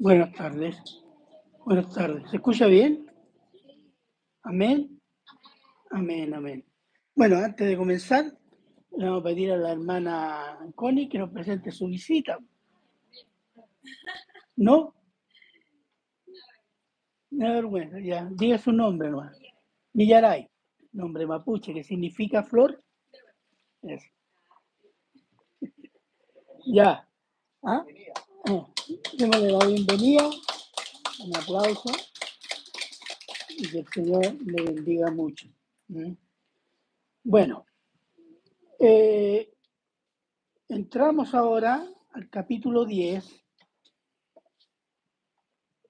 Buenas tardes. Buenas tardes. ¿Se escucha bien? Amén. Amén, amén. Bueno, antes de comenzar, le vamos a pedir a la hermana Connie que nos presente su visita. ¿No? No vergüenza, ya. Diga su nombre nomás. Millaray, nombre mapuche, que significa flor. Ya. ¿Ah? Démosle la bienvenida, un aplauso y que el Señor le bendiga mucho. Bueno, eh, entramos ahora al capítulo 10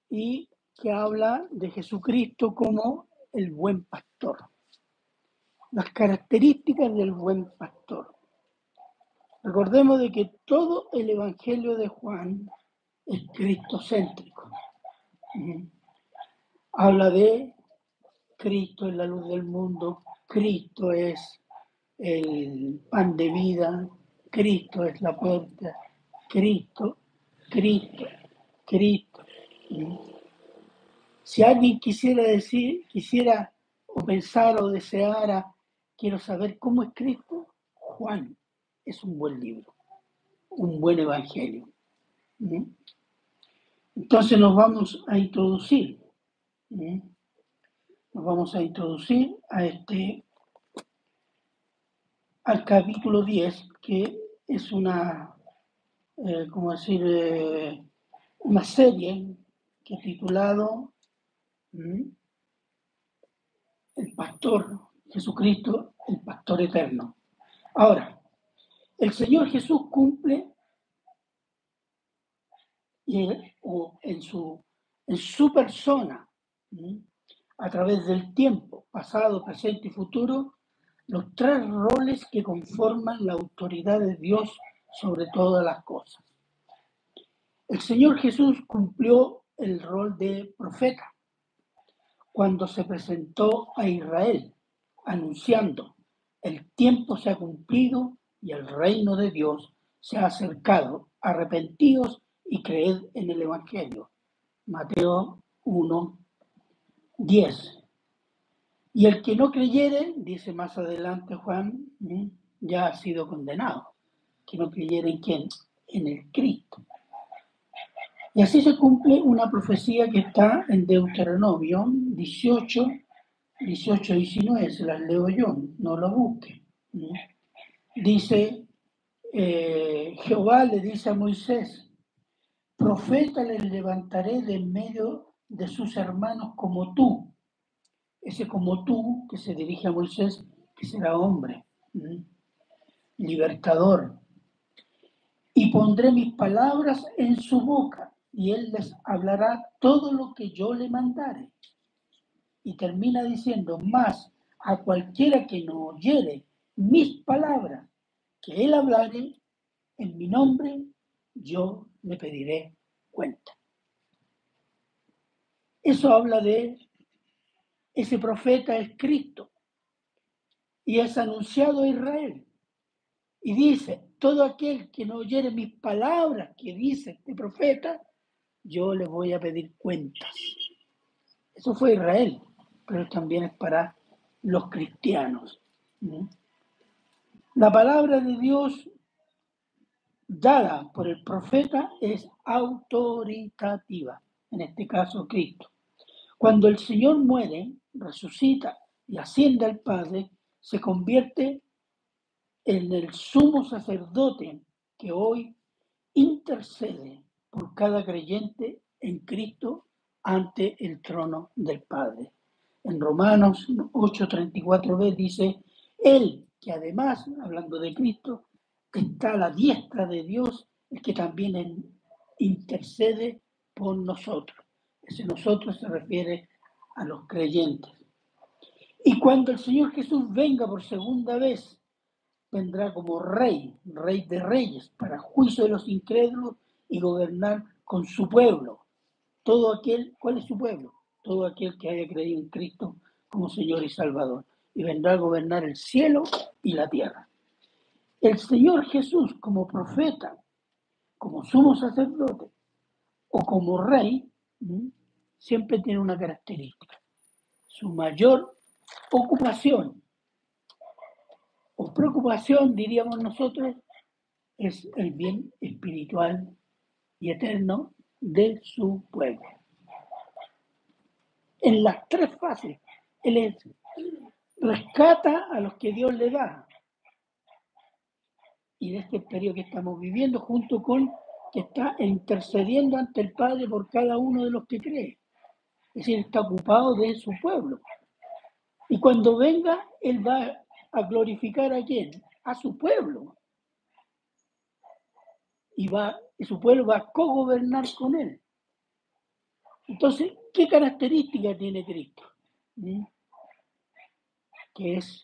y que habla de Jesucristo como el buen pastor. Las características del buen pastor. Recordemos de que todo el Evangelio de Juan es cristocéntrico. Ujú. Habla de Cristo es la luz del mundo, Cristo es el pan de vida, Cristo es la puerta, Cristo, Cristo, Cristo. Ujú. Si alguien quisiera decir, quisiera o pensar o deseara, quiero saber cómo es Cristo, Juan es un buen libro, un buen evangelio. Entonces nos vamos a introducir, nos vamos a introducir a este, al capítulo 10, que es una, eh, como decir, eh, una serie que titulado. El Pastor Jesucristo, el Pastor Eterno. Ahora, el Señor Jesús cumple o en, su, en su persona, a través del tiempo, pasado, presente y futuro, los tres roles que conforman la autoridad de Dios sobre todas las cosas. El Señor Jesús cumplió el rol de profeta cuando se presentó a Israel, anunciando, el tiempo se ha cumplido y el reino de Dios se ha acercado, arrepentidos y creed en el Evangelio. Mateo 1, 10. Y el que no creyere, dice más adelante Juan, ¿m? ya ha sido condenado. Que no creyere en quién? En el Cristo. Y así se cumple una profecía que está en Deuteronomio 18, 18, 19, se las leo yo, no lo busquen. Dice, eh, Jehová le dice a Moisés, profeta les levantaré de en medio de sus hermanos como tú. Ese como tú que se dirige a Moisés, que será hombre, libertador. Y pondré mis palabras en su boca y él les hablará todo lo que yo le mandare. Y termina diciendo, más a cualquiera que no oyere mis palabras que él hablare en mi nombre, yo le pediré cuenta. Eso habla de ese profeta es Cristo y es anunciado a Israel. Y dice, todo aquel que no oyere mis palabras que dice este profeta, yo le voy a pedir cuentas. Eso fue Israel, pero también es para los cristianos. La palabra de Dios dada por el profeta es autoritativa, en este caso Cristo. Cuando el Señor muere, resucita y asciende al Padre, se convierte en el sumo sacerdote que hoy intercede por cada creyente en Cristo ante el trono del Padre. En Romanos 8:34b dice, Él que además, hablando de Cristo, está a la diestra de Dios, el que también intercede por nosotros. Ese nosotros se refiere a los creyentes. Y cuando el Señor Jesús venga por segunda vez, vendrá como rey, rey de reyes, para juicio de los incrédulos y gobernar con su pueblo. Todo aquel, ¿cuál es su pueblo? Todo aquel que haya creído en Cristo como Señor y Salvador. Y vendrá a gobernar el cielo y la tierra. El Señor Jesús como profeta, como sumo sacerdote, o como rey, siempre tiene una característica. Su mayor ocupación o preocupación, diríamos nosotros, es el bien espiritual y eterno de su pueblo. En las tres fases, Él rescata a los que Dios le da. Y de este periodo que estamos viviendo, junto con que está intercediendo ante el Padre por cada uno de los que cree. Es decir, está ocupado de su pueblo. Y cuando venga, Él va a glorificar a quién? A su pueblo. Y, va, y su pueblo va a co-gobernar con Él. Entonces, ¿qué característica tiene Cristo? ¿Mm? Que es,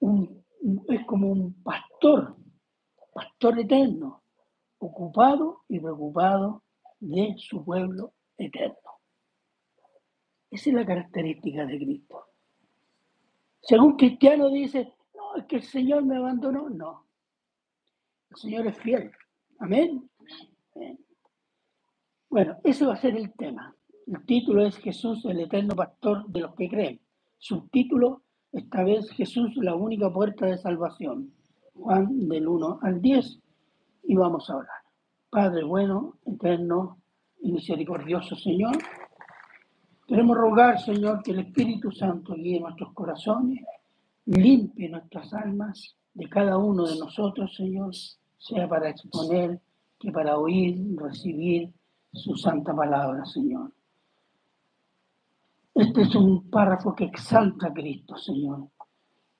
un, es como un pastor, pastor eterno, ocupado y preocupado de su pueblo eterno. Esa es la característica de Cristo. Si algún cristiano dice, no, es que el Señor me abandonó, no. El Señor es fiel. Amén. Bueno, ese va a ser el tema. El título es Jesús, el eterno pastor de los que creen. Subtítulo, esta vez Jesús, la única puerta de salvación. Juan del 1 al 10. Y vamos a hablar. Padre bueno, eterno y misericordioso Señor. Queremos rogar, Señor, que el Espíritu Santo guíe nuestros corazones, limpie nuestras almas de cada uno de nosotros, Señor, sea para exponer que para oír, recibir su santa palabra, Señor. Este es un párrafo que exalta a Cristo, Señor.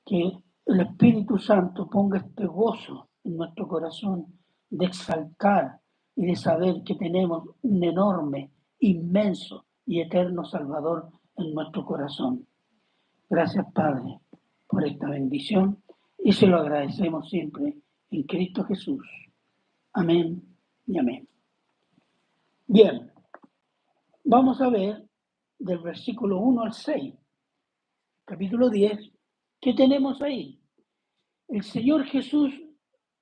Que el Espíritu Santo ponga este gozo en nuestro corazón de exaltar y de saber que tenemos un enorme, inmenso y eterno Salvador en nuestro corazón. Gracias, Padre, por esta bendición y se lo agradecemos siempre en Cristo Jesús. Amén y amén. Bien, vamos a ver del versículo 1 al 6, capítulo 10, ¿qué tenemos ahí? El Señor Jesús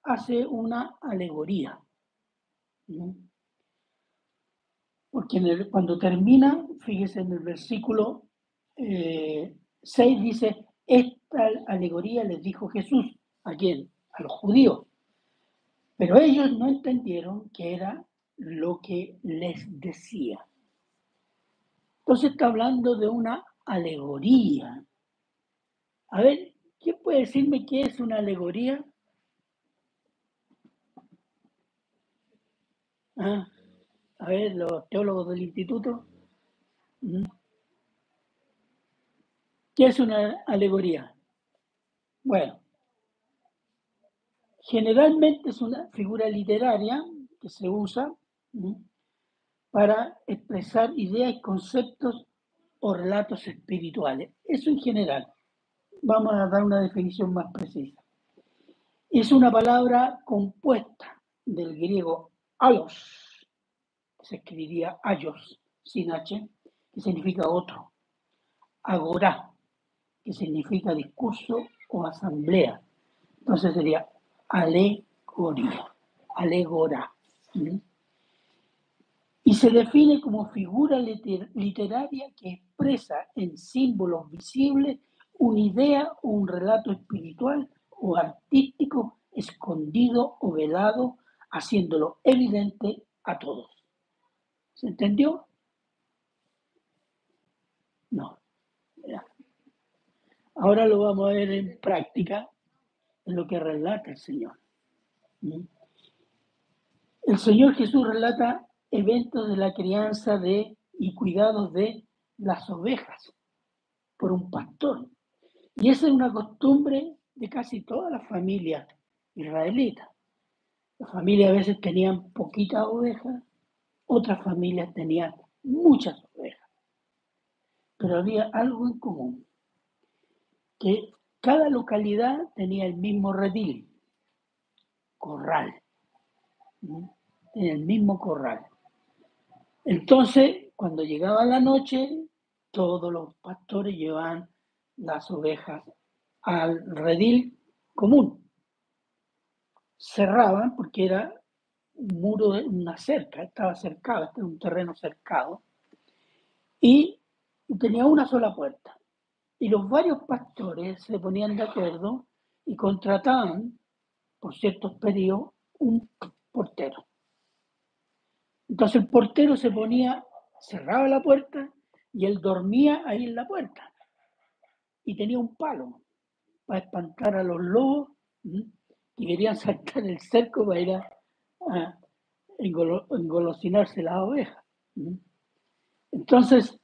hace una alegoría. Porque cuando termina, fíjese en el versículo 6 eh, dice, esta alegoría les dijo Jesús, ¿a quién? A los judíos. Pero ellos no entendieron que era lo que les decía. Entonces está hablando de una alegoría. A ver, ¿quién puede decirme qué es una alegoría? Ah, a ver, los teólogos del instituto. ¿Qué es una alegoría? Bueno, generalmente es una figura literaria que se usa mm, para expresar ideas, conceptos o relatos espirituales. Eso en general. Vamos a dar una definición más precisa. Es una palabra compuesta del griego alos, se escribiría ayos sin H, que significa otro. Agora, que significa discurso o asamblea. Entonces sería alegoría, alegora. Y se define como figura literaria que expresa en símbolos visibles una idea o un relato espiritual o artístico escondido o velado, haciéndolo evidente a todos. ¿Se entendió? No. Ahora lo vamos a ver en práctica en lo que relata el Señor. ¿Mm? El Señor Jesús relata eventos de la crianza de y cuidados de las ovejas por un pastor. Y esa es una costumbre de casi todas las familias israelitas. Las familias a veces tenían poquitas ovejas otras familias tenían muchas ovejas, pero había algo en común, que cada localidad tenía el mismo redil, corral, en el mismo corral. Entonces, cuando llegaba la noche, todos los pastores llevaban las ovejas al redil común. Cerraban porque era un muro, una cerca, estaba cercado, este era un terreno cercado, y tenía una sola puerta. Y los varios pastores se ponían de acuerdo y contrataban por ciertos periodos un portero. Entonces el portero se ponía, cerraba la puerta y él dormía ahí en la puerta. Y tenía un palo para espantar a los lobos que querían saltar el cerco para ir a, engolosinarse las ovejas. Entonces,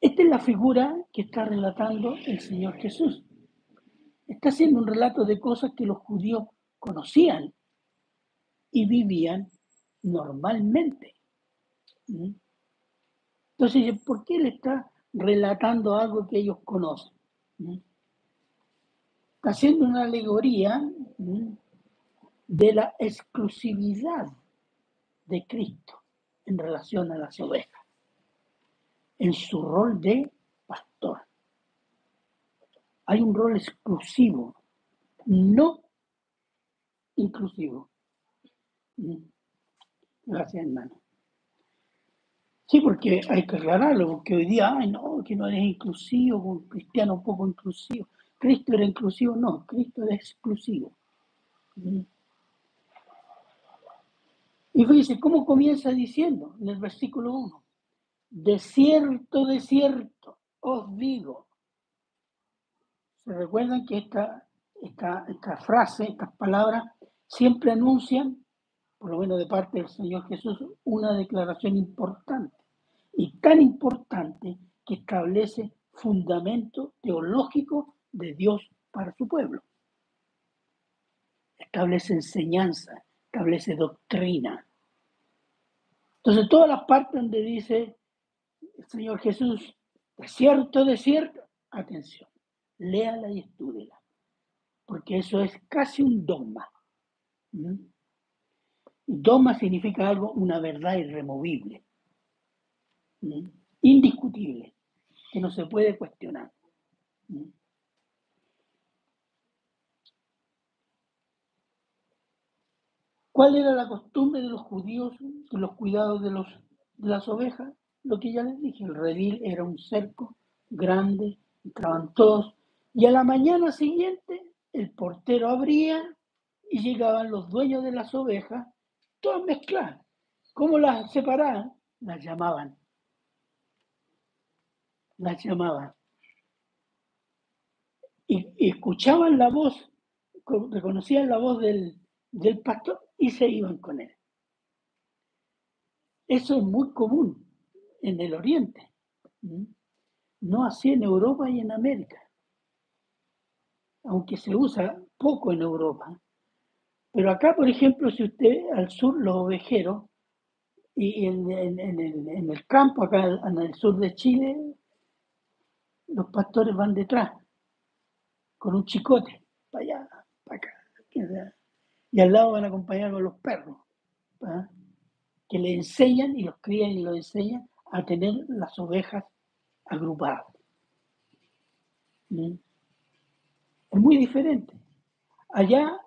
esta es la figura que está relatando el Señor Jesús. Está haciendo un relato de cosas que los judíos conocían y vivían normalmente. Entonces, ¿por qué le está relatando algo que ellos conocen? Está haciendo una alegoría de la exclusividad de Cristo en relación a las ovejas, en su rol de pastor. Hay un rol exclusivo, no inclusivo. Gracias, hermano. Sí, porque hay que aclararlo, porque hoy día, ay, no, que no eres inclusivo, un cristiano poco inclusivo. Cristo era inclusivo, no, Cristo era exclusivo. Y fíjense cómo comienza diciendo en el versículo 1, de cierto, de cierto, os digo. ¿Se recuerdan que esta, esta, esta frase, estas palabras, siempre anuncian, por lo menos de parte del Señor Jesús, una declaración importante? Y tan importante que establece fundamento teológico de Dios para su pueblo. Establece enseñanza, establece doctrina. Entonces, todas las partes donde dice el Señor Jesús, de cierto, de cierto, atención, léala y estúdela, porque eso es casi un dogma. ¿Mm? Dogma significa algo, una verdad irremovible, indiscutible, que no se puede cuestionar. ¿Cuál era la costumbre de los judíos en los cuidados de, los, de las ovejas? Lo que ya les dije, el redil era un cerco grande, entraban todos, y a la mañana siguiente el portero abría y llegaban los dueños de las ovejas, todas mezcladas. ¿Cómo las separaban? Las llamaban. Las llamaban. Y, escuchaban la voz, reconocían la voz del, del pastor y se iban con él. Eso es muy común en el Oriente, no así en Europa y en América, aunque se usa poco en Europa. Pero acá, por ejemplo, si usted al sur, los ovejeros, y en, el campo, acá en el sur de Chile, los pastores van detrás, con un chicote, para allá, para acá y al lado van a con los perros, ¿ah? que le enseñan y los crían y los enseñan a tener las ovejas agrupadas. ¿Mm? Es muy diferente. Allá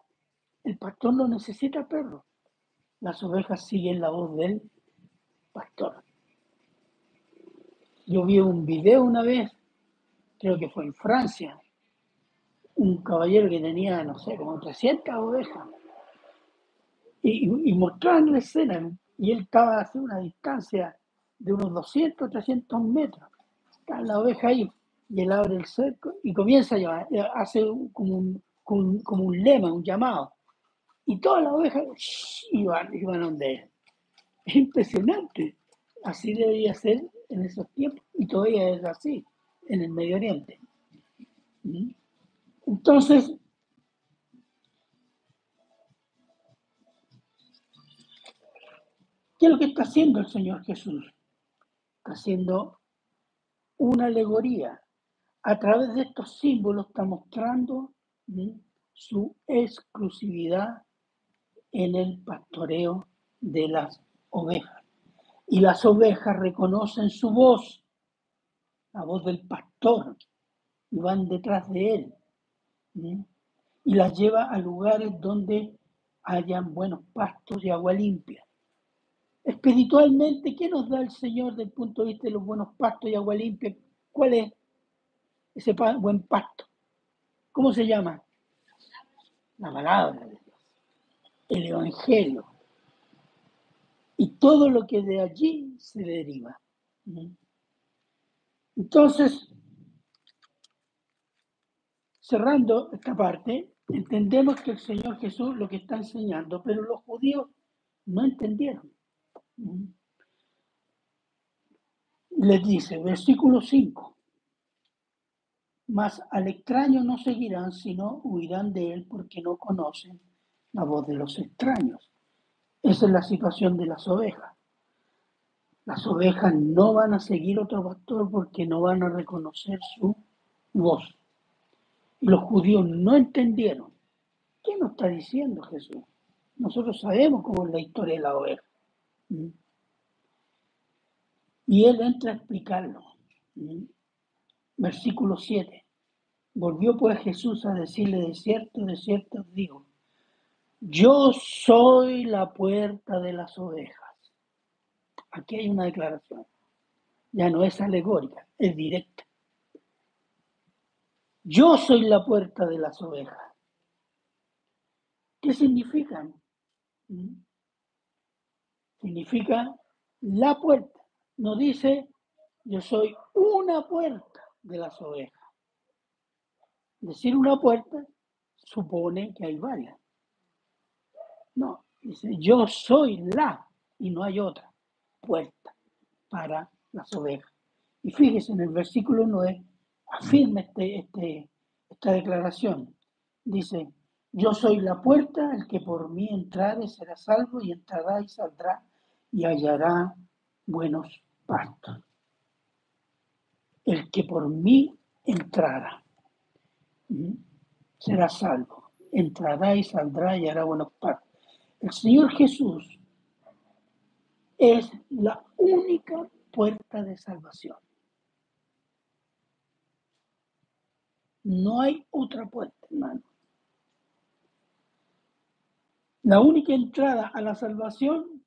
el pastor no necesita perros. Las ovejas siguen la voz del pastor. Yo vi un video una vez, creo que fue en Francia, un caballero que tenía, no sé, como 300 ovejas y, y mostraban la escena y él estaba a una distancia de unos 200, 300 metros. Está la oveja ahí y él abre el cerco y comienza a llamar, eh, hace como un, como, un lema, un llamado. Y todas las ovejas iban, iban donde él. Es impresionante. Así debería ser en esos tiempos y todavía es así en el Medio Oriente. ¿Mm? Entonces, ¿Qué es lo que está haciendo el Señor Jesús? Está haciendo una alegoría. A través de estos símbolos está mostrando su exclusividad en el pastoreo de las ovejas. Y las ovejas reconocen su voz, la voz del pastor, y van detrás de él. Y las lleva a lugares donde hayan buenos pastos y agua limpia. Espiritualmente, ¿qué nos da el Señor desde el punto de vista de los buenos pastos y agua limpia? ¿Cuál es ese buen pasto? ¿Cómo se llama? La palabra de el Evangelio y todo lo que de allí se deriva. Entonces, cerrando esta parte, entendemos que el Señor Jesús lo que está enseñando, pero los judíos no entendieron. Les dice, versículo 5, mas al extraño no seguirán, sino huirán de él porque no conocen la voz de los extraños. Esa es la situación de las ovejas. Las ovejas no van a seguir otro pastor porque no van a reconocer su voz. Y los judíos no entendieron. ¿Qué nos está diciendo Jesús? Nosotros sabemos cómo es la historia de la oveja. ¿Mm? Y él entra a explicarlo. ¿Mm? Versículo 7. Volvió pues Jesús a decirle, de cierto, de cierto digo, yo soy la puerta de las ovejas. Aquí hay una declaración. Ya no es alegórica, es directa. Yo soy la puerta de las ovejas. ¿Qué significan? Significa la puerta. No dice yo soy una puerta de las ovejas. Decir una puerta supone que hay varias. No, dice, yo soy la y no hay otra puerta para las ovejas. Y fíjese, en el versículo 9 afirma este, este, esta declaración. Dice, yo soy la puerta, el que por mí entrare será salvo y entrará y saldrá y hallará buenos pastos. El que por mí entrara será salvo, entrará y saldrá y hará buenos pastos. El Señor Jesús es la única puerta de salvación. No hay otra puerta, hermano. La única entrada a la salvación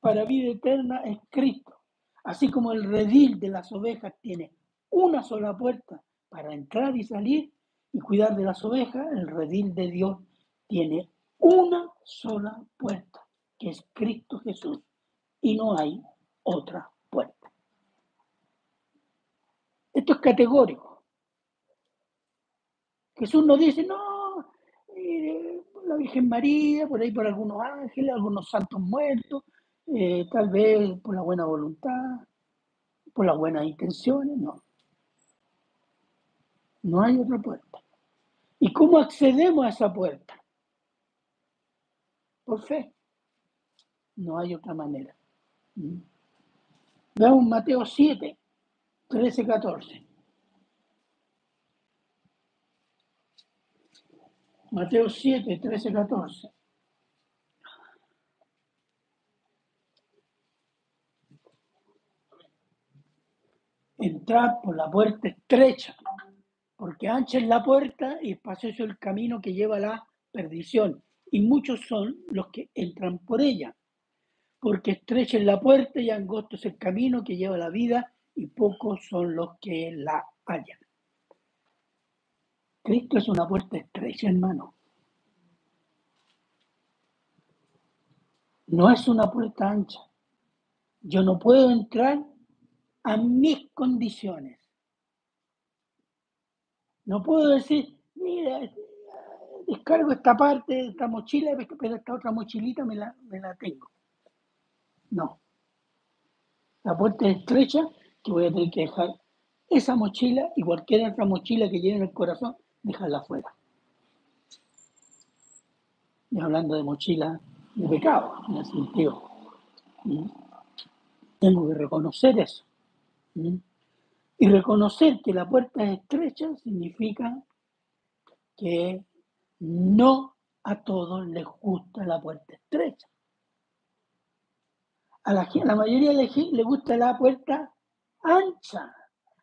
para vida eterna es Cristo. Así como el redil de las ovejas tiene una sola puerta para entrar y salir y cuidar de las ovejas, el redil de Dios tiene una sola puerta, que es Cristo Jesús, y no hay otra puerta. Esto es categórico. Jesús nos dice, no, la Virgen María, por ahí por algunos ángeles, algunos santos muertos, eh, tal vez por la buena voluntad, por las buenas intenciones, no. No hay otra puerta. ¿Y cómo accedemos a esa puerta? Por fe. No hay otra manera. ¿Mm? Veamos Mateo 7, 13, 14. Mateo 7, 13, 14. Entrad por la puerta estrecha, porque ancha es la puerta y espacioso el camino que lleva a la perdición, y muchos son los que entran por ella, porque estrecha es la puerta y angosto es el camino que lleva la vida y pocos son los que la hallan. Cristo es una puerta estrecha, hermano. No es una puerta ancha. Yo no puedo entrar a mis condiciones. No puedo decir, mira, descargo esta parte de esta mochila, pero esta otra mochilita me la, me la tengo. No. La puerta es estrecha que voy a tener que dejar esa mochila y cualquier otra mochila que lleve en el corazón, dejarla afuera. Y hablando de mochila de pecado, en el sentido. Tengo que reconocer eso. Y reconocer que la puerta es estrecha significa que no a todos les gusta la puerta estrecha. A la, la mayoría les, le gusta la puerta ancha.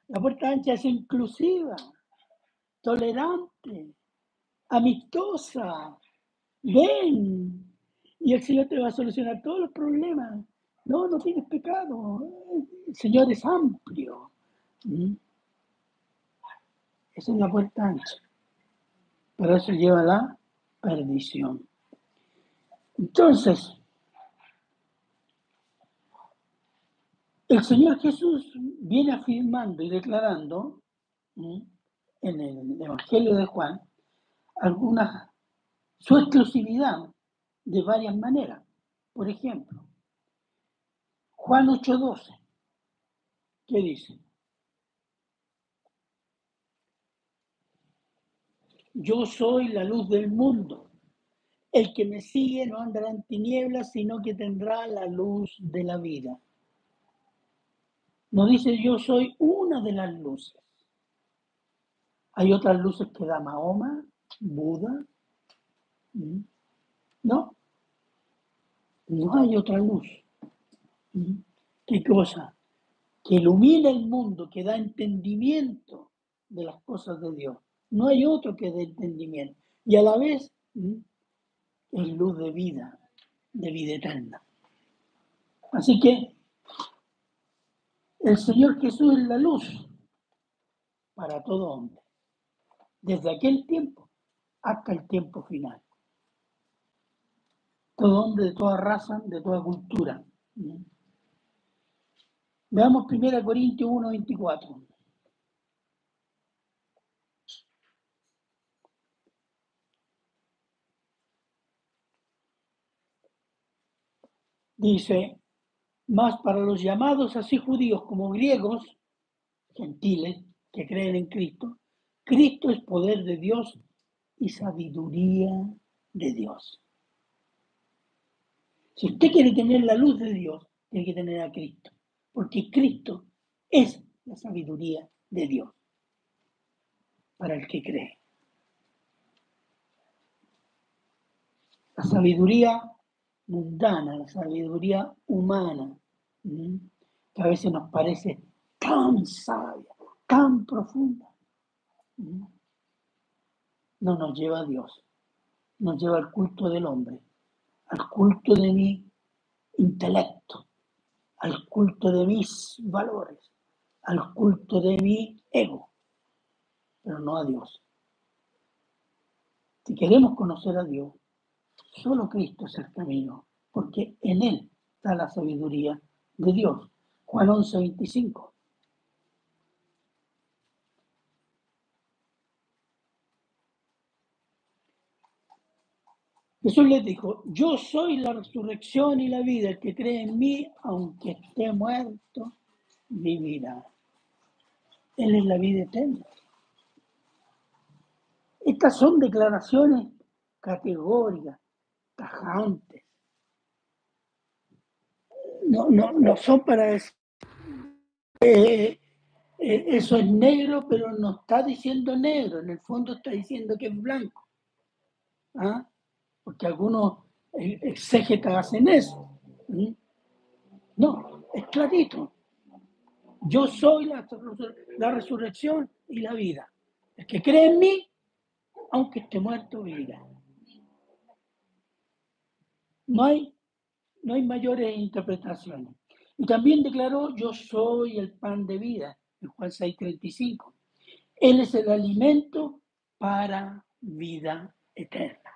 La puerta ancha es inclusiva, tolerante, amistosa. ven. Y el Señor te va a solucionar todos los problemas. No, no tienes pecado. El Señor es amplio. ¿Mm? Esa es la puerta ancha. Pero eso lleva a la perdición. Entonces, el Señor Jesús viene afirmando y declarando en el Evangelio de Juan alguna su exclusividad de varias maneras. Por ejemplo, Juan 8:12, ¿qué dice? Yo soy la luz del mundo. El que me sigue no andará en tinieblas, sino que tendrá la luz de la vida. No dice yo soy una de las luces. Hay otras luces que da Mahoma, Buda. No, no hay otra luz. ¿Qué cosa? Que ilumina el mundo, que da entendimiento de las cosas de Dios. No hay otro que dé entendimiento. Y a la vez es luz de vida, de vida eterna. Así que el Señor Jesús es la luz para todo hombre, desde aquel tiempo hasta el tiempo final. Todo hombre de toda raza, de toda cultura. Veamos 1 Corintios 1, 24. Dice, más para los llamados así judíos como griegos, gentiles, que creen en Cristo, Cristo es poder de Dios y sabiduría de Dios. Si usted quiere tener la luz de Dios, tiene que tener a Cristo, porque Cristo es la sabiduría de Dios para el que cree. La sabiduría mundana, la sabiduría humana, que a veces nos parece tan sabia, tan profunda, no nos lleva a Dios, nos lleva al culto del hombre, al culto de mi intelecto, al culto de mis valores, al culto de mi ego, pero no a Dios. Si queremos conocer a Dios, Solo Cristo es el camino, porque en Él está la sabiduría de Dios. Juan 11, 25. Jesús les dijo, yo soy la resurrección y la vida, el que cree en mí, aunque esté muerto, vivirá. Él es la vida eterna. Estas son declaraciones categóricas, tajantes. No, no, no son para decir, eh, eh, eso es negro, pero no está diciendo negro, en el fondo está diciendo que es blanco. ¿Ah? Porque algunos eh, exégetas hacen eso. No, es clarito. Yo soy la, la resurrección y la vida. El que cree en mí, aunque esté muerto, vivirá. No hay, no hay mayores interpretaciones. Y también declaró, yo soy el pan de vida, en Juan 6:35. Él es el alimento para vida eterna.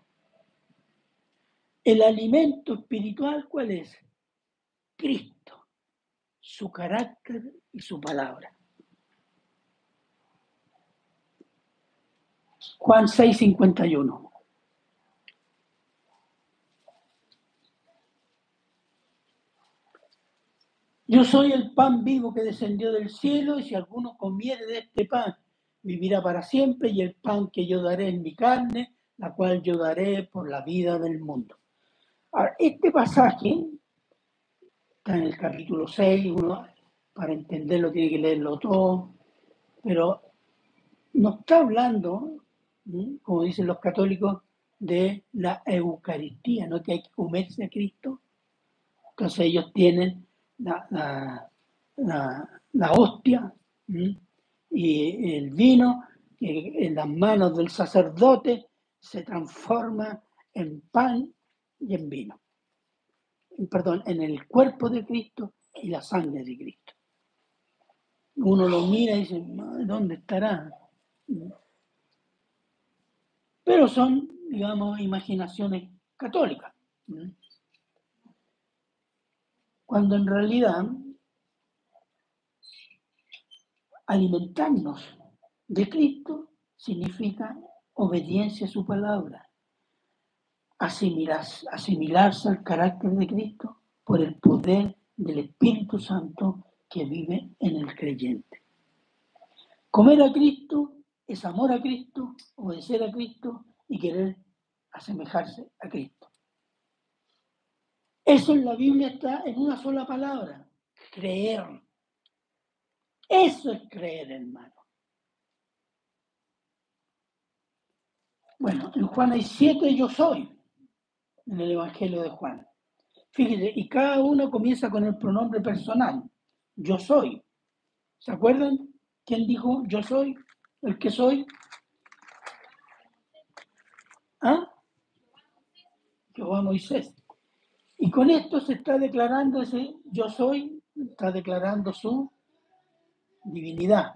El alimento espiritual, ¿cuál es? Cristo, su carácter y su palabra. Juan 6:51. Yo soy el pan vivo que descendió del cielo y si alguno comiere de este pan, vivirá para siempre y el pan que yo daré en mi carne, la cual yo daré por la vida del mundo. Ahora, este pasaje está en el capítulo 6, uno para entenderlo tiene que leerlo todo, pero no está hablando, como dicen los católicos, de la Eucaristía, no que hay que comerse a Cristo. Entonces ellos tienen la, la, hostia y el vino que en las manos del sacerdote se transforma en pan y en vino. Perdón, en el cuerpo de Cristo y la sangre de Cristo. Uno lo mira y dice, ¿dónde estará? Pero son, digamos, imaginaciones católicas. Cuando en realidad alimentarnos de Cristo significa obediencia a su palabra, asimilarse, asimilarse al carácter de Cristo por el poder del Espíritu Santo que vive en el creyente. Comer a Cristo es amor a Cristo, obedecer a Cristo y querer asemejarse a Cristo. Eso en la Biblia está en una sola palabra, creer. Eso es creer, hermano. Bueno, en Juan hay siete yo soy, en el Evangelio de Juan. Fíjese, y cada uno comienza con el pronombre personal, yo soy. ¿Se acuerdan quién dijo yo soy? ¿El que soy? ¿Ah? Jehová Moisés. Y con esto se está declarando ese yo soy, está declarando su divinidad,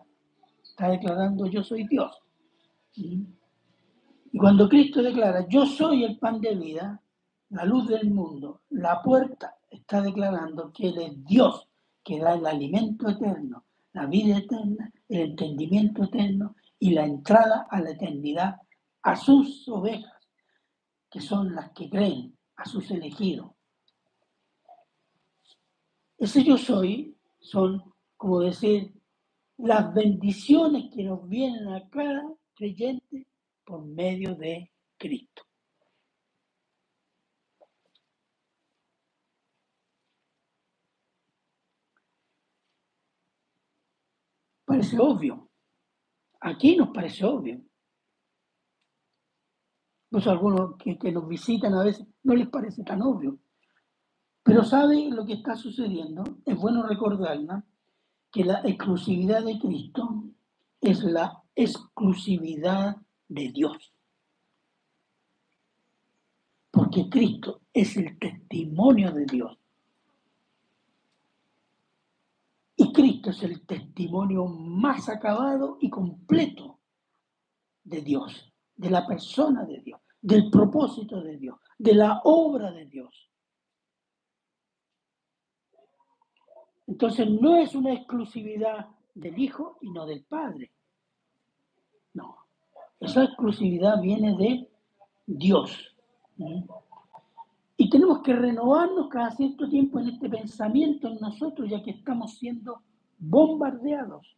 está declarando yo soy Dios. Y cuando Cristo declara yo soy el pan de vida, la luz del mundo, la puerta, está declarando que Él es Dios, que da el alimento eterno, la vida eterna, el entendimiento eterno y la entrada a la eternidad a sus ovejas, que son las que creen, a sus elegidos. Ese yo soy son, como decir, las bendiciones que nos vienen a cada creyente por medio de Cristo. Parece obvio. Aquí nos parece obvio. Pues algunos que nos visitan a veces no les parece tan obvio. Pero sabe lo que está sucediendo. Es bueno recordarla que la exclusividad de Cristo es la exclusividad de Dios. Porque Cristo es el testimonio de Dios. Y Cristo es el testimonio más acabado y completo de Dios, de la persona de Dios, del propósito de Dios, de la obra de Dios. Entonces no es una exclusividad del Hijo y no del Padre. No, esa exclusividad viene de Dios. Y tenemos que renovarnos cada cierto tiempo en este pensamiento en nosotros, ya que estamos siendo bombardeados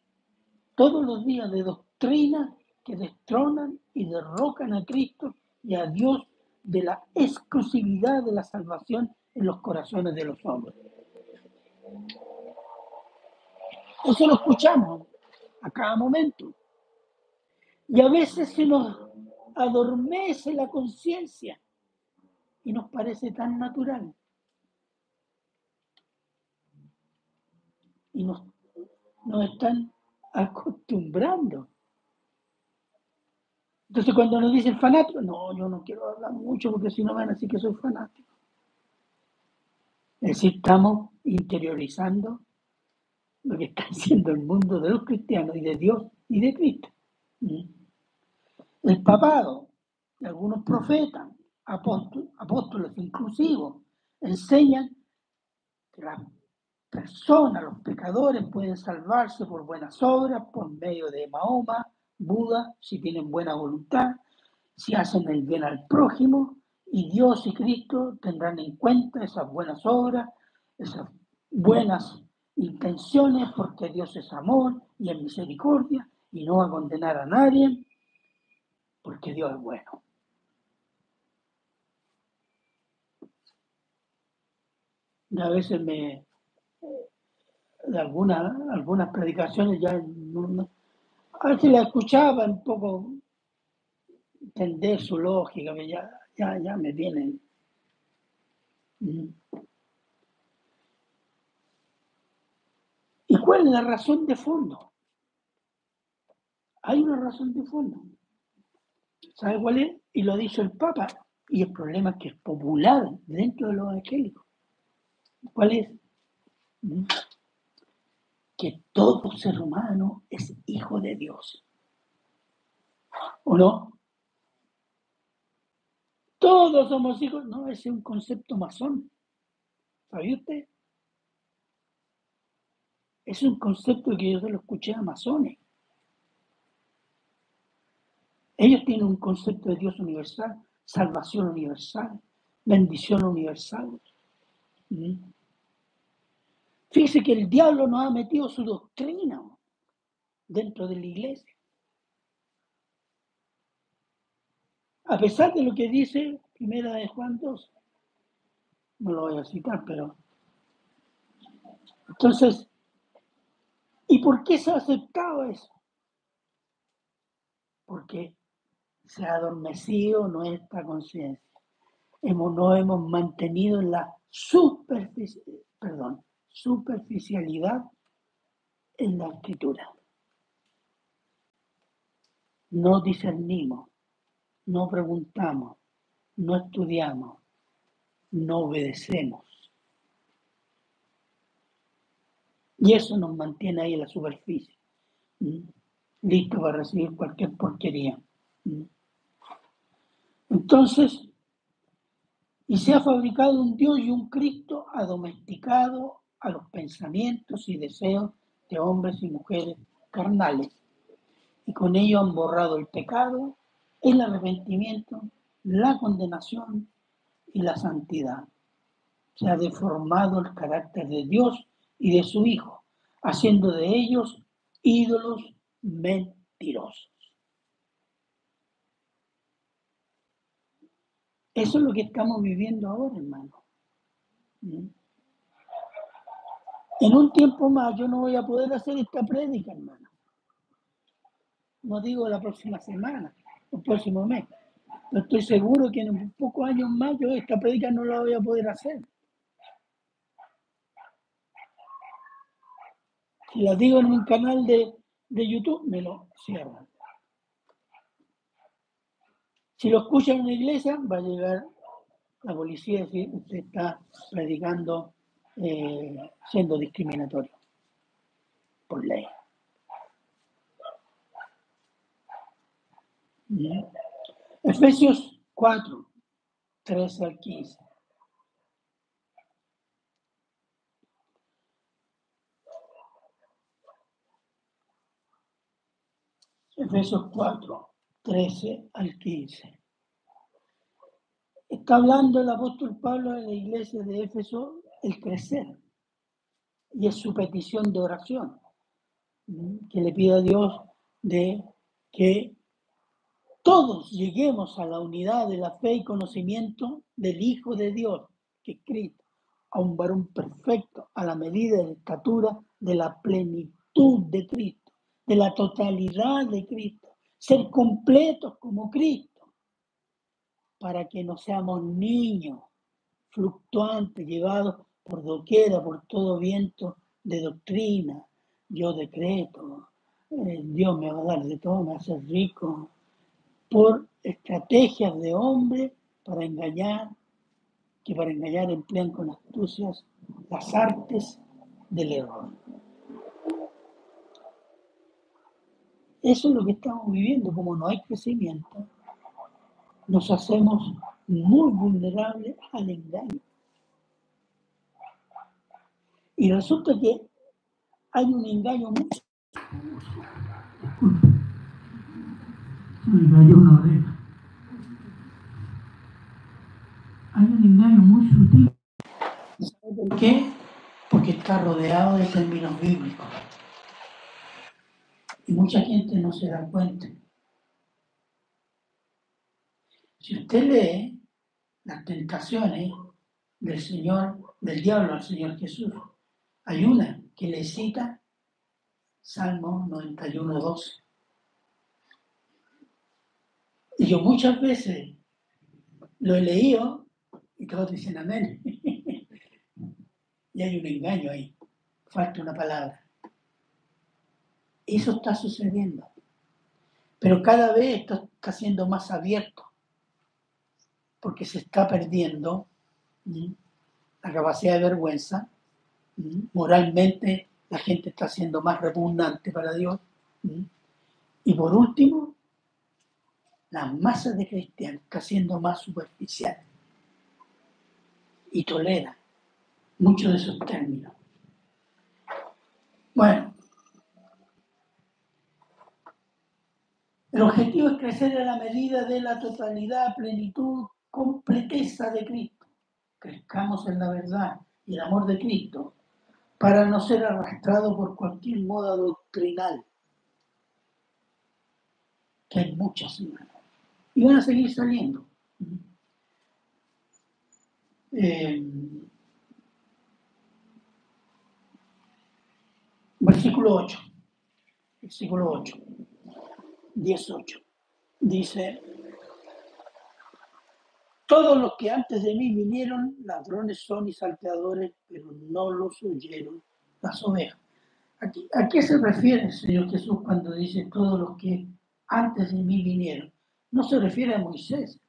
todos los días de doctrinas que destronan y derrocan a Cristo y a Dios de la exclusividad de la salvación en los corazones de los hombres. Eso lo escuchamos a cada momento. Y a veces se nos adormece la conciencia y nos parece tan natural. Y nos, nos están acostumbrando. Entonces cuando nos dicen fanático, no, yo no quiero hablar mucho porque si no van a decir que soy fanático. Es decir, estamos interiorizando lo que está haciendo el mundo de los cristianos y de Dios y de Cristo. ¿Mm? El papado algunos profetas apóstoles, inclusivos, enseñan que las personas, los pecadores pueden salvarse por buenas obras, por medio de Mahoma, Buda, si tienen buena voluntad, si hacen el bien al prójimo, y Dios y Cristo tendrán en cuenta esas buenas obras, esas buenas intenciones, porque Dios es amor y es misericordia, y no va a condenar a nadie, porque Dios es bueno. a veces me de algunas algunas predicaciones ya a veces la escuchaba un poco entender su lógica ya ya ya me vienen mm. ¿Y cuál es la razón de fondo? Hay una razón de fondo. ¿Sabe cuál es? Y lo dicho el Papa Y el problema es que es popular dentro de los evangélicos. ¿Cuál es? ¿Mm? Que todo ser humano es hijo de Dios. ¿O no? Todos somos hijos. No, ese es un concepto masón. ¿Sabía usted? Es un concepto que yo se lo escuché a masones. Ellos tienen un concepto de Dios universal, salvación universal, bendición universal. ¿Mm? Fíjese que el diablo nos ha metido su doctrina dentro de la iglesia. A pesar de lo que dice Primera de Juan 2, no lo voy a citar, pero... Entonces, ¿y por qué se ha aceptado eso? Porque se ha adormecido nuestra conciencia. Hemos, nos hemos mantenido en la perdón, superficialidad en la escritura. No discernimos, no preguntamos, no estudiamos, no obedecemos. Y eso nos mantiene ahí en la superficie, listo para recibir cualquier porquería. Entonces, y se ha fabricado un Dios y un Cristo adomesticado a los pensamientos y deseos de hombres y mujeres carnales. Y con ello han borrado el pecado, el arrepentimiento, la condenación y la santidad. Se ha deformado el carácter de Dios y de su Hijo, haciendo de ellos ídolos mentirosos. Eso es lo que estamos viviendo ahora, hermano. En un tiempo más yo no voy a poder hacer esta prédica, hermano. No digo la próxima semana, el próximo mes. Pero estoy seguro que en pocos años más yo esta prédica no la voy a poder hacer. Si la digo en un canal de, de YouTube, me lo cierran. Si lo escuchan en la iglesia, va a llegar la policía y decir, usted está predicando eh, siendo discriminatorio por ley. Efesios 4, 13 al 15. Efesios 4, 13 al 15. Está hablando el apóstol Pablo en la iglesia de Éfeso el crecer. Y es su petición de oración que le pide a Dios de que todos lleguemos a la unidad de la fe y conocimiento del Hijo de Dios, que es Cristo, a un varón perfecto, a la medida de la estatura de la plenitud de Cristo, de la totalidad de Cristo ser completos como Cristo, para que no seamos niños fluctuantes, llevados por doquiera, por todo viento de doctrina. Yo decreto, eh, Dios me va a dar de todo, me va a hacer rico, por estrategias de hombre para engañar, que para engañar emplean con astucias las artes del error. Eso es lo que estamos viviendo, como no hay crecimiento, nos hacemos muy vulnerables al engaño. Y resulta que hay un engaño muy... una oreja. Hay un engaño muy sutil. ¿Sabe por qué? Porque está rodeado de términos bíblicos. Y mucha gente no se da cuenta. Si usted lee las tentaciones del Señor, del diablo al Señor Jesús, hay una que le cita Salmo 91, 12. Y yo muchas veces lo he leído y todos dicen amén. y hay un engaño ahí, falta una palabra. Eso está sucediendo. Pero cada vez esto está siendo más abierto. porque se está perdiendo la capacidad de vergüenza. Moralmente la gente está siendo más repugnante para Dios. Y por último, la masa de cristianos está siendo más superficial y tolera muchos de esos términos. Bueno, el objetivo es crecer a la medida de la totalidad, plenitud, completeza de Cristo. Crezcamos en la verdad y el amor de Cristo para no ser arrastrado por cualquier moda doctrinal, que hay muchas, y van a seguir saliendo. Eh, versículo 8, versículo 8, 18, dice, todos los que antes de mí vinieron, ladrones son y salteadores, pero no los oyeron las ovejas. Aquí, ¿A qué se refiere el Señor Jesús cuando dice todos los que antes de mí vinieron? No se refiere a Moisés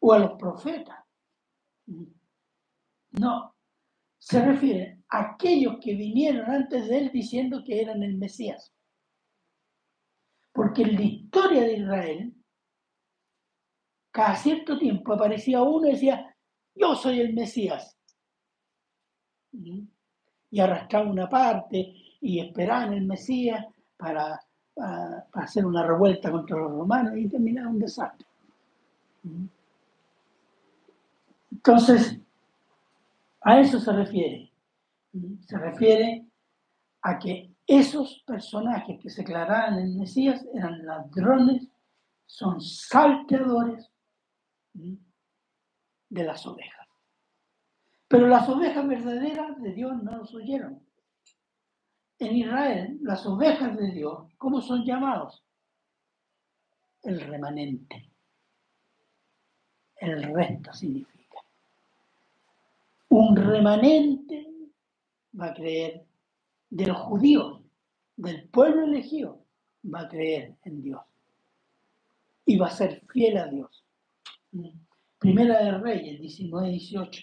o a los profetas. No, se refiere a aquellos que vinieron antes de él diciendo que eran el Mesías. Porque en la historia de Israel, cada cierto tiempo aparecía uno y decía, yo soy el Mesías. Y arrastraba una parte y esperaban el Mesías para, para, hacer una revuelta contra los romanos y terminaba un desastre. Entonces, a eso se refiere. Se refiere a que esos personajes que se declaraban en Mesías eran ladrones, son salteadores de las ovejas. Pero las ovejas verdaderas de Dios no los oyeron. En Israel, las ovejas de Dios, ¿cómo son llamados? El remanente. El resto significa un remanente va a creer de los judíos, del pueblo elegido, va a creer en Dios y va a ser fiel a Dios. Primera de Reyes, 19, 18.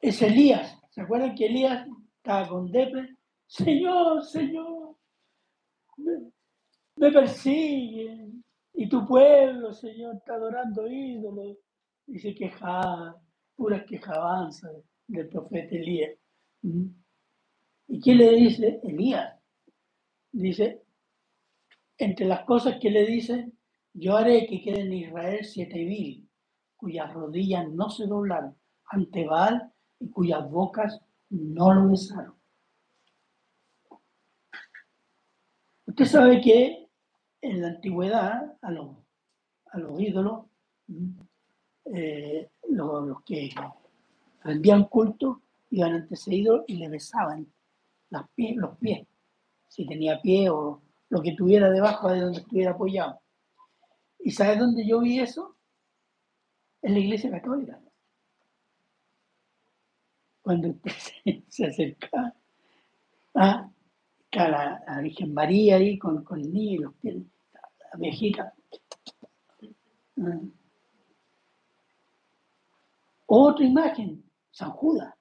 Es Elías ¿Se acuerdan que Elías estaba con Depre? Señor, Señor, me, persiguen. Y tu pueblo, Señor, está adorando ídolos. Dice quejada, puras quejabanzas del profeta Elías. ¿Mm? ¿Y qué le dice Elías? Dice, entre las cosas que le dice, yo haré que queden en Israel siete mil, cuyas rodillas no se doblan ante Baal y cuyas bocas no lo besaron. Usted sabe que en la antigüedad a los, a los ídolos, eh, los, que rendían culto, iban ante ese ídolo y le besaban las los pies, si tenía pie o lo que tuviera debajo de donde estuviera apoyado. ¿Y sabe dónde yo vi eso? En la iglesia católica cuando usted se, acerca a, la, Virgen María ahí con, con el niño la viejita. Ah. Otra imagen, San Judas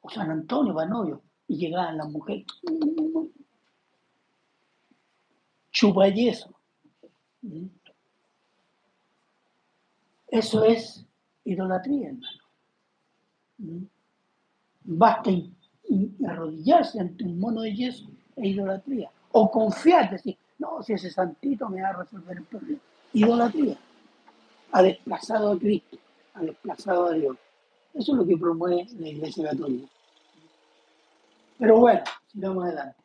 o San Antonio Banovio, y llegaban las mujeres. Chupa yeso. Eso es idolatría, hermano. Basta arrodillarse ante un mono de yeso e idolatría. O confiar, decir, no, si ese santito me va a resolver el problema. Idolatría. Ha desplazado a Cristo, ha desplazado a Dios. Eso es lo que promueve la Iglesia Católica. Pero bueno, sigamos adelante.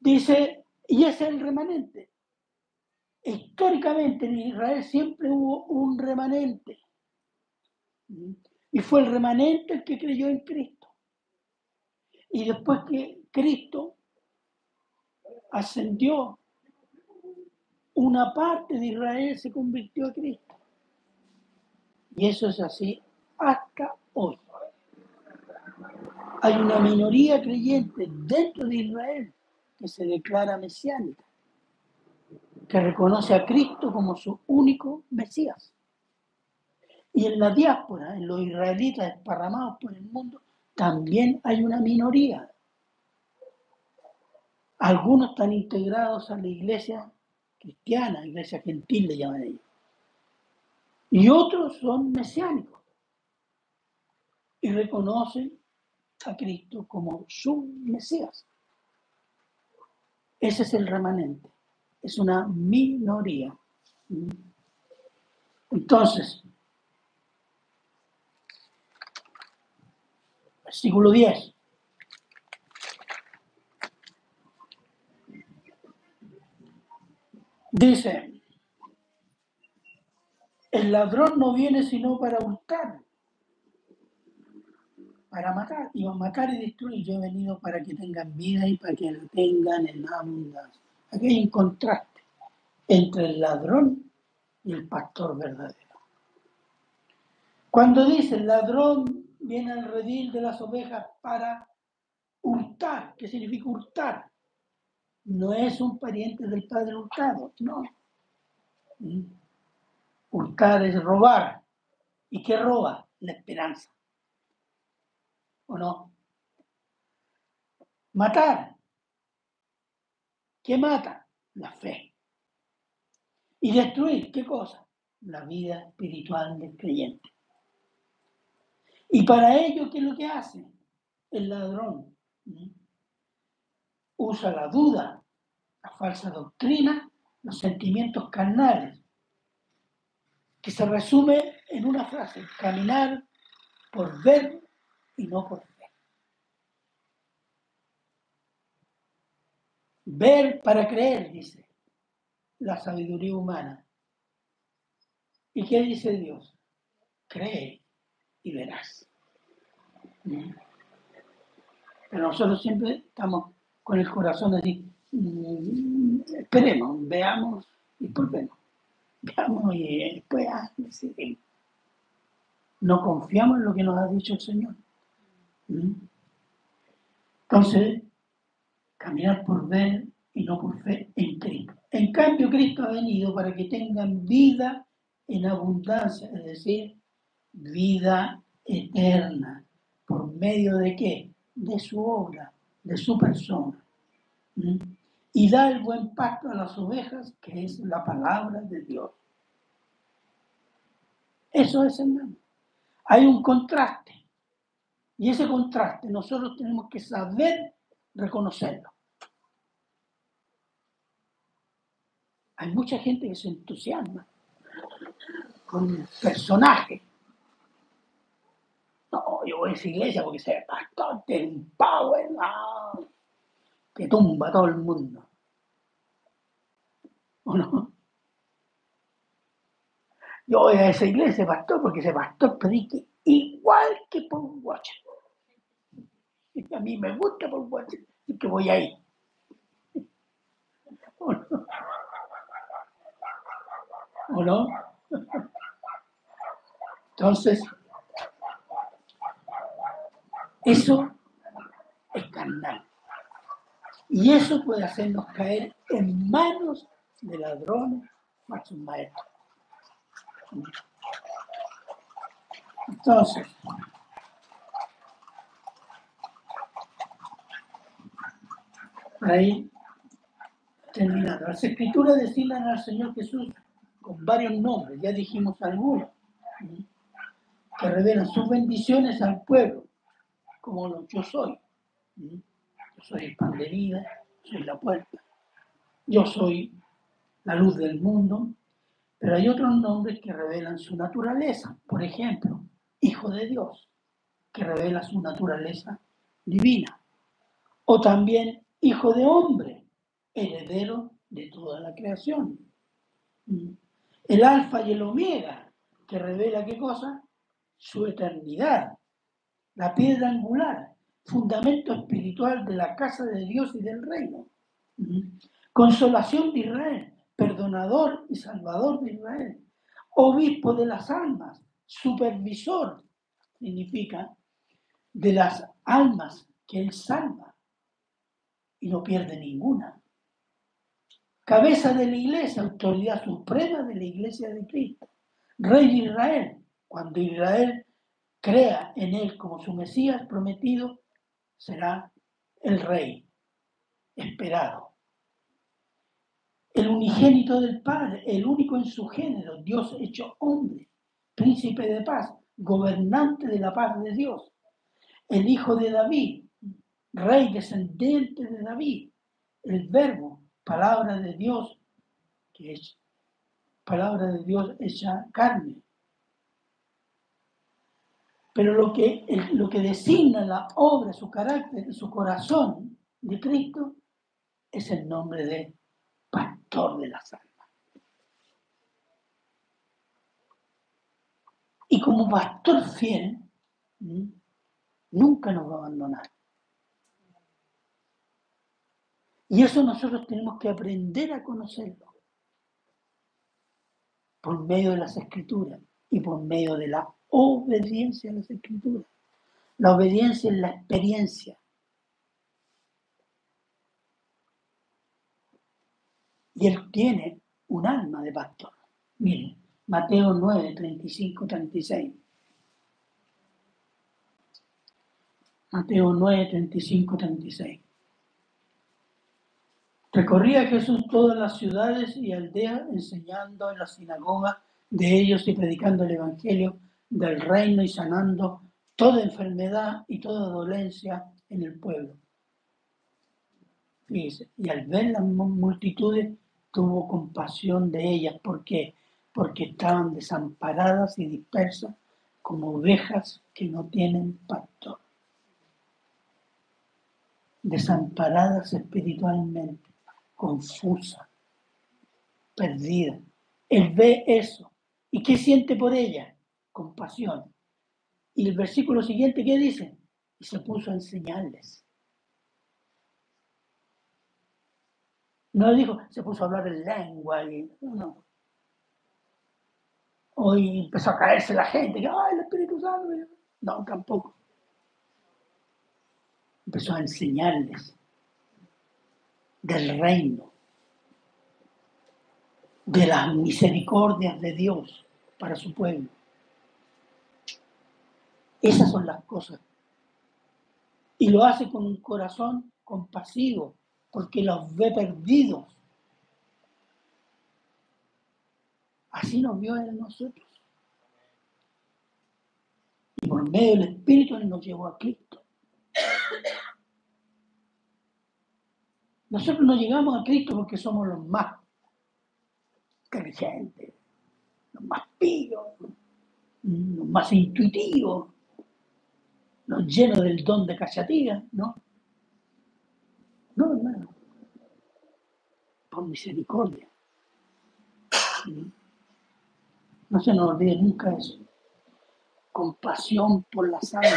Dice, y ese es el remanente. Históricamente en Israel siempre hubo un remanente. Y fue el remanente el que creyó en Cristo. Y después que Cristo ascendió, una parte de Israel se convirtió a Cristo. Y eso es así hasta hoy. Hay una minoría creyente dentro de Israel que se declara mesiánica, que reconoce a Cristo como su único Mesías. Y en la diáspora, en los israelitas esparramados por el mundo, también hay una minoría. Algunos están integrados a la iglesia cristiana, iglesia gentil le llaman ellos. Y otros son mesiánicos y reconocen a Cristo como su Mesías. Ese es el remanente, es una minoría. Entonces, versículo 10. Dice, el ladrón no viene sino para hurtar, para matar, y matar y destruir. Yo he venido para que tengan vida y para que la tengan en abundancia. Aquí hay un contraste entre el ladrón y el pastor verdadero. Cuando dice el ladrón viene al redil de las ovejas para hurtar, ¿qué significa hurtar? No es un pariente del padre hurtado, no. Hurtar es robar. ¿Y qué roba? La esperanza. ¿O no? Matar. ¿Qué mata? La fe. Y destruir, ¿qué cosa? La vida espiritual del creyente. Y para ello, ¿qué es lo que hace? El ladrón usa la duda, la falsa doctrina, los sentimientos carnales, que se resume en una frase, caminar por ver y no por fe. Ver para creer, dice la sabiduría humana. ¿Y qué dice Dios? Cree y verás. Pero nosotros siempre estamos con el corazón así, mm, esperemos, veamos y volvemos. Veamos y después ah. No confiamos en lo que nos ha dicho el Señor. ¿Mm? Entonces, caminar por ver y no por fe en Cristo. En cambio, Cristo ha venido para que tengan vida en abundancia, es decir, vida eterna. ¿Por medio de qué? De su obra, de su persona. ¿Mm? Y da el buen pacto a las ovejas, que es la palabra de Dios. Eso es, hermano. Hay un contraste. Y ese contraste nosotros tenemos que saber reconocerlo. Hay mucha gente que se entusiasma con personajes. Yo voy a esa iglesia porque ese pastor tiene un power que tumba todo el mundo. ¿O no? Yo voy a esa iglesia, pastor, porque ese pastor predique igual que por Watcher. Y a mí me gusta por Watcher y que voy ahí. ¿O no? Entonces, eso es carnal. Y eso puede hacernos caer en manos de ladrones, sus maestros. Entonces, ahí terminando. Las escrituras designan al Señor Jesús con varios nombres, ya dijimos algunos, que revelan sus bendiciones al pueblo, como lo yo soy. Yo soy el pan de vida, soy la puerta, yo soy la luz del mundo, pero hay otros nombres que revelan su naturaleza. Por ejemplo, Hijo de Dios, que revela su naturaleza divina. O también Hijo de Hombre, heredero de toda la creación. El Alfa y el Omega, que revela qué cosa? Su eternidad. La piedra angular, fundamento espiritual de la casa de Dios y del reino. Consolación de Israel, perdonador y salvador de Israel. Obispo de las almas, supervisor, significa, de las almas que Él salva y no pierde ninguna. Cabeza de la iglesia, autoridad suprema de la iglesia de Cristo. Rey de Israel, cuando Israel crea en Él como su Mesías prometido, será el rey esperado. El unigénito del Padre, el único en su género, Dios hecho hombre, príncipe de paz, gobernante de la paz de Dios, el hijo de David, rey descendiente de David, el verbo, palabra de Dios, que es palabra de Dios hecha carne. Pero lo que, lo que designa la obra, su carácter, su corazón de Cristo es el nombre de pastor de las almas. Y como pastor fiel, nunca nos va a abandonar. Y eso nosotros tenemos que aprender a conocerlo por medio de las escrituras y por medio de la obediencia a las escrituras. La obediencia es la experiencia. Y él tiene un alma de pastor. Miren, Mateo 9, 35, 36. Mateo 9, 35, 36. Recorría Jesús todas las ciudades y aldeas enseñando en la sinagoga de ellos y predicando el Evangelio del reino y sanando toda enfermedad y toda dolencia en el pueblo. y al ver las multitudes tuvo compasión de ellas. ¿Por qué? Porque estaban desamparadas y dispersas como ovejas que no tienen pastor. Desamparadas espiritualmente confusa, perdida. Él ve eso. ¿Y qué siente por ella? Compasión. Y el versículo siguiente, ¿qué dice? Y se puso a enseñarles. No dijo, se puso a hablar en lengua y no. Hoy empezó a caerse la gente, que, ay, el Espíritu Santo. No, tampoco. Empezó a enseñarles del reino, de las misericordias de Dios para su pueblo. Esas son las cosas. Y lo hace con un corazón compasivo, porque los ve perdidos. Así nos vio en nosotros. Y por medio del Espíritu nos llevó a Cristo. Nosotros no llegamos a Cristo porque somos los más inteligentes, los más pillos, los más intuitivos, los llenos del don de cachatilla, ¿no? No, hermano. Por misericordia. No se nos olvide nunca eso. Compasión por la sangre.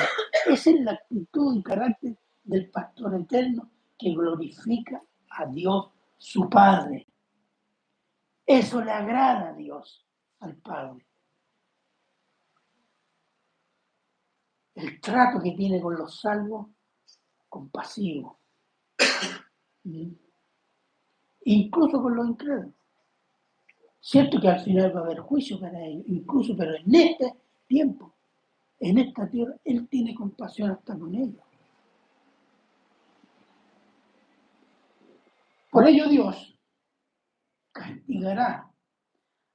Esa es la actitud y carácter del pastor eterno que glorifica a Dios su Padre. Eso le agrada a Dios, al Padre. El trato que tiene con los salvos, compasivo. Incluso con los incrédulos. Cierto que al final va a haber juicio para ellos, incluso, pero en este tiempo, en esta tierra, Él tiene compasión hasta con ellos. Por ello Dios castigará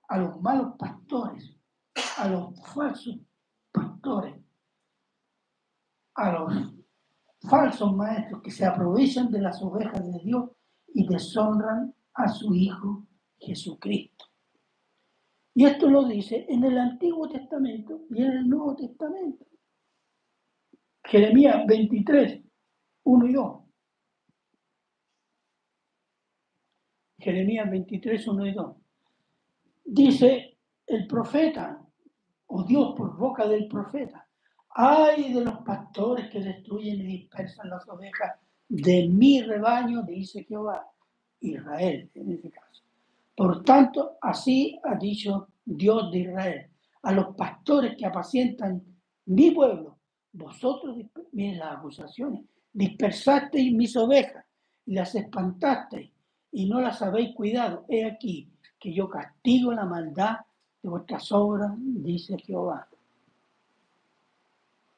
a los malos pastores, a los falsos pastores, a los falsos maestros que se aprovechan de las ovejas de Dios y deshonran a su Hijo Jesucristo. Y esto lo dice en el Antiguo Testamento y en el Nuevo Testamento. Jeremías 23, 1 y 2. Jeremías 23, 1 y 2. Dice el profeta, o Dios por boca del profeta, ay de los pastores que destruyen y dispersan las ovejas de mi rebaño, dice Jehová, Israel en este caso. Por tanto, así ha dicho Dios de Israel. a los pastores que apacientan mi pueblo. Vosotros, miren las acusaciones, dispersasteis mis ovejas las espantasteis y no las habéis cuidado. He aquí que yo castigo la maldad de vuestras obras, dice Jehová.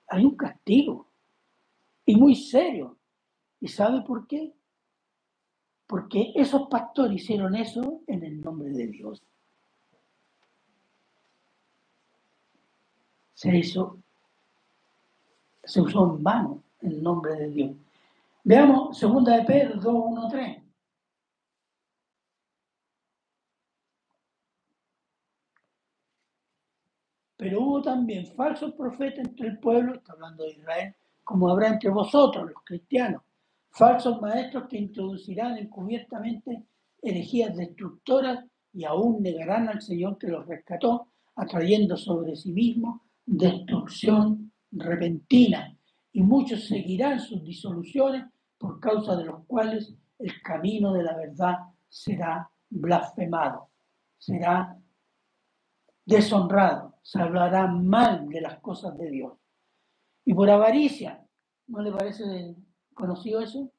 Hay un castigo y muy serio. ¿Y sabe por qué? Porque esos pastores hicieron eso en el nombre de Dios. Se hizo, se usó en vano el nombre de Dios. Veamos, segunda de Pedro 2, Pero hubo también falsos profetas entre el pueblo, está hablando de Israel, como habrá entre vosotros, los cristianos, falsos maestros que introducirán encubiertamente herejías destructoras y aún negarán al Señor que los rescató, atrayendo sobre sí mismo destrucción repentina. Y muchos seguirán sus disoluciones por causa de los cuales el camino de la verdad será blasfemado, será deshonrado, se hablará mal de las cosas de Dios. Y por avaricia, ¿no le parece conocido eso?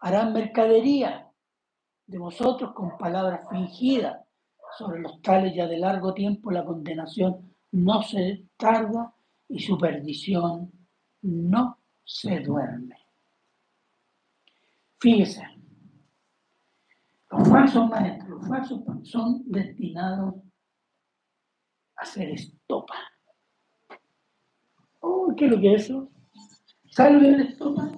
Harán mercadería de vosotros con palabras fingidas. Sobre los tales ya de largo tiempo la condenación no se tarda y su perdición no se duerme. Fíjese, los falsos maestros, los falsos son destinados hacer estopa. Oh, ¿Qué es lo que es eso? ¿Sabe lo que es la estopa?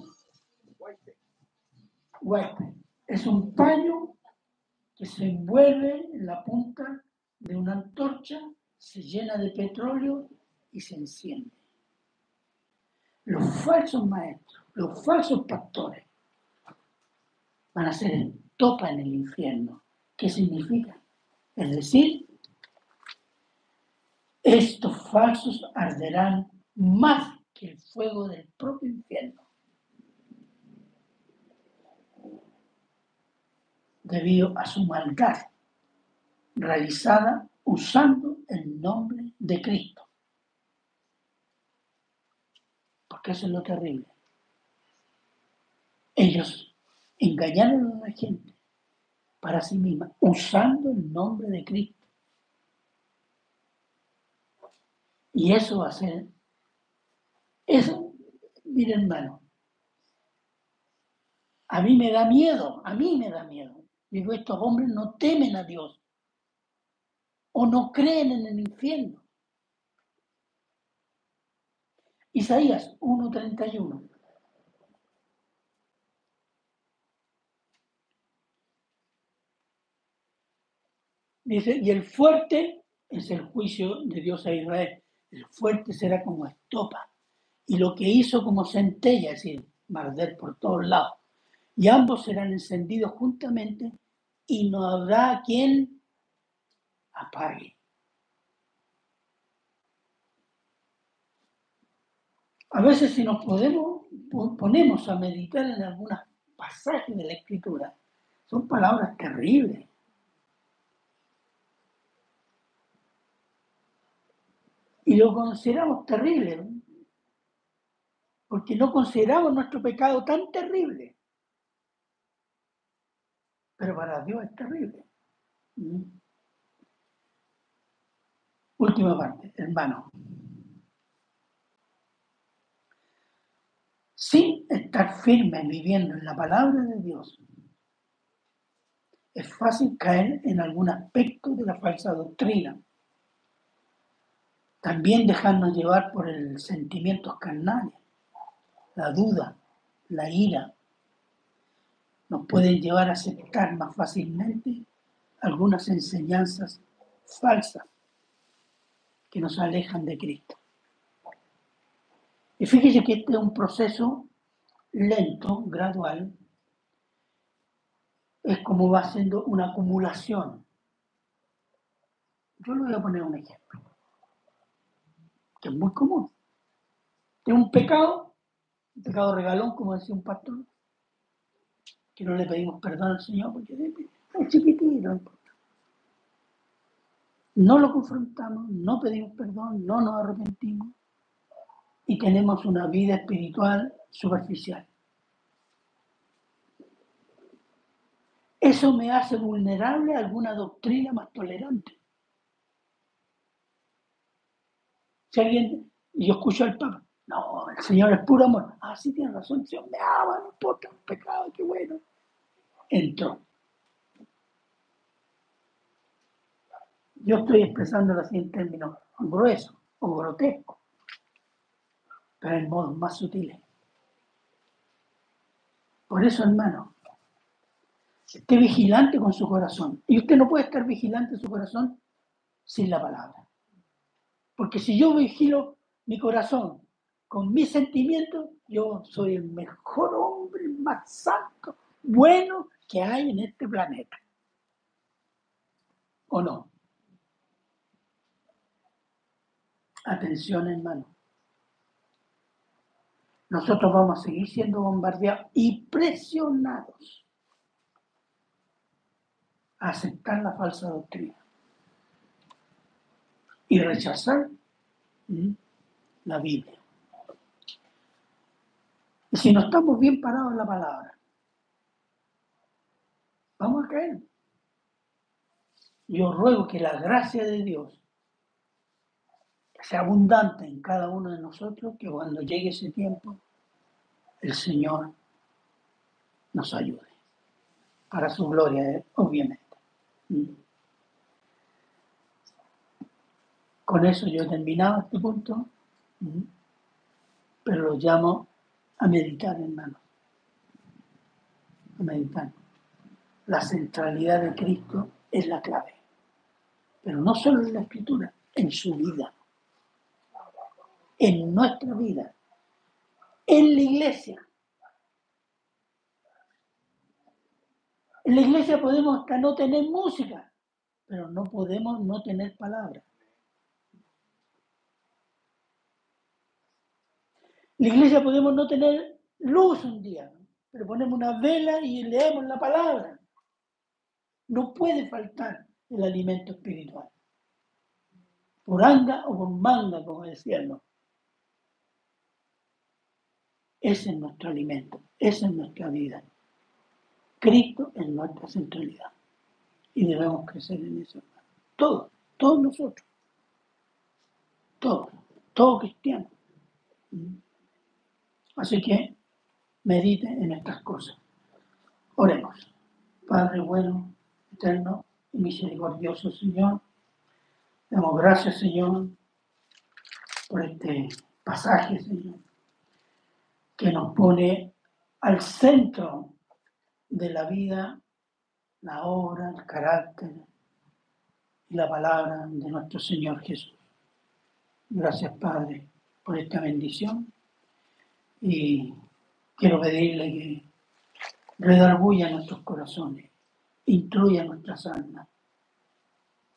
Es un paño que se envuelve en la punta de una antorcha, se llena de petróleo y se enciende. Los falsos maestros, los falsos pastores van a ser estopa en el infierno. ¿Qué significa? Es decir, estos falsos arderán más que el fuego del propio infierno. Debido a su maldad realizada usando el nombre de Cristo. Porque eso es lo terrible. Ellos engañaron a la gente para sí misma usando el nombre de Cristo. Y eso va a ser, eso, miren hermano, a mí me da miedo, a mí me da miedo. Digo, estos hombres no temen a Dios o no creen en el infierno. Isaías 1.31. Dice, y el fuerte es el juicio de Dios a Israel el fuerte será como estopa, y lo que hizo como centella, es decir, marder por todos lados. Y ambos serán encendidos juntamente y no habrá quien apague. A veces si nos podemos, ponemos a meditar en algunos pasajes de la escritura, son palabras terribles. Y lo consideramos terrible, porque no consideramos nuestro pecado tan terrible. Pero para Dios es terrible. ¿Mm? Última parte, hermano. Sin estar firme viviendo en la palabra de Dios, es fácil caer en algún aspecto de la falsa doctrina también dejarnos llevar por el sentimientos carnales, la duda, la ira. Nos pueden llevar a aceptar más fácilmente algunas enseñanzas falsas que nos alejan de Cristo. Y fíjese que este es un proceso lento, gradual, es como va siendo una acumulación. Yo le voy a poner un ejemplo que es muy común. Es un pecado, un pecado regalón, como decía un pastor, que no le pedimos perdón al Señor porque es chiquitito, no lo confrontamos, no pedimos perdón, no nos arrepentimos y tenemos una vida espiritual superficial. Eso me hace vulnerable a alguna doctrina más tolerante. Si alguien, yo escucho al Papa, no, el Señor es puro amor. Ah, sí, tiene razón, Señor me ama, no importa un pecado, qué bueno. Entró. Yo estoy expresando así en términos gruesos o grotescos, pero en modos más sutiles. Por eso, hermano, esté vigilante con su corazón. Y usted no puede estar vigilante en su corazón sin la palabra. Porque si yo vigilo mi corazón con mis sentimientos, yo soy el mejor hombre, más santo, bueno que hay en este planeta. ¿O no? Atención, hermano. Nosotros vamos a seguir siendo bombardeados y presionados a aceptar la falsa doctrina y rechazar la Biblia. Y si no estamos bien parados en la palabra, vamos a caer. Yo ruego que la gracia de Dios sea abundante en cada uno de nosotros, que cuando llegue ese tiempo, el Señor nos ayude. Para su gloria, obviamente. Con eso yo he terminado este punto, pero lo llamo a meditar, hermano. A meditar. La centralidad de Cristo es la clave, pero no solo en la escritura, en su vida en nuestra vida, en la iglesia. En la iglesia podemos hasta no tener música, pero no podemos no tener palabra. La iglesia podemos no tener luz un día, pero ponemos una vela y leemos la palabra. No puede faltar el alimento espiritual. Por anga o por manga, como decían. Ese es nuestro alimento, esa es nuestra vida. Cristo es nuestra centralidad. Y debemos crecer en eso. Todos, todos nosotros. Todos, todo cristiano. Así que medite en estas cosas. Oremos. Padre bueno, eterno y misericordioso Señor, damos gracias Señor por este pasaje, Señor que nos pone al centro de la vida la obra, el carácter y la palabra de nuestro Señor Jesús. Gracias, Padre, por esta bendición y quiero pedirle que redarguya nuestros corazones, instruya nuestras almas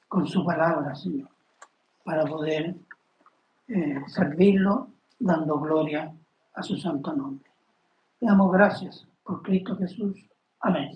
con su palabra, Señor, para poder eh, servirlo dando gloria a su santo nombre. Le damos gracias por Cristo Jesús. Amén.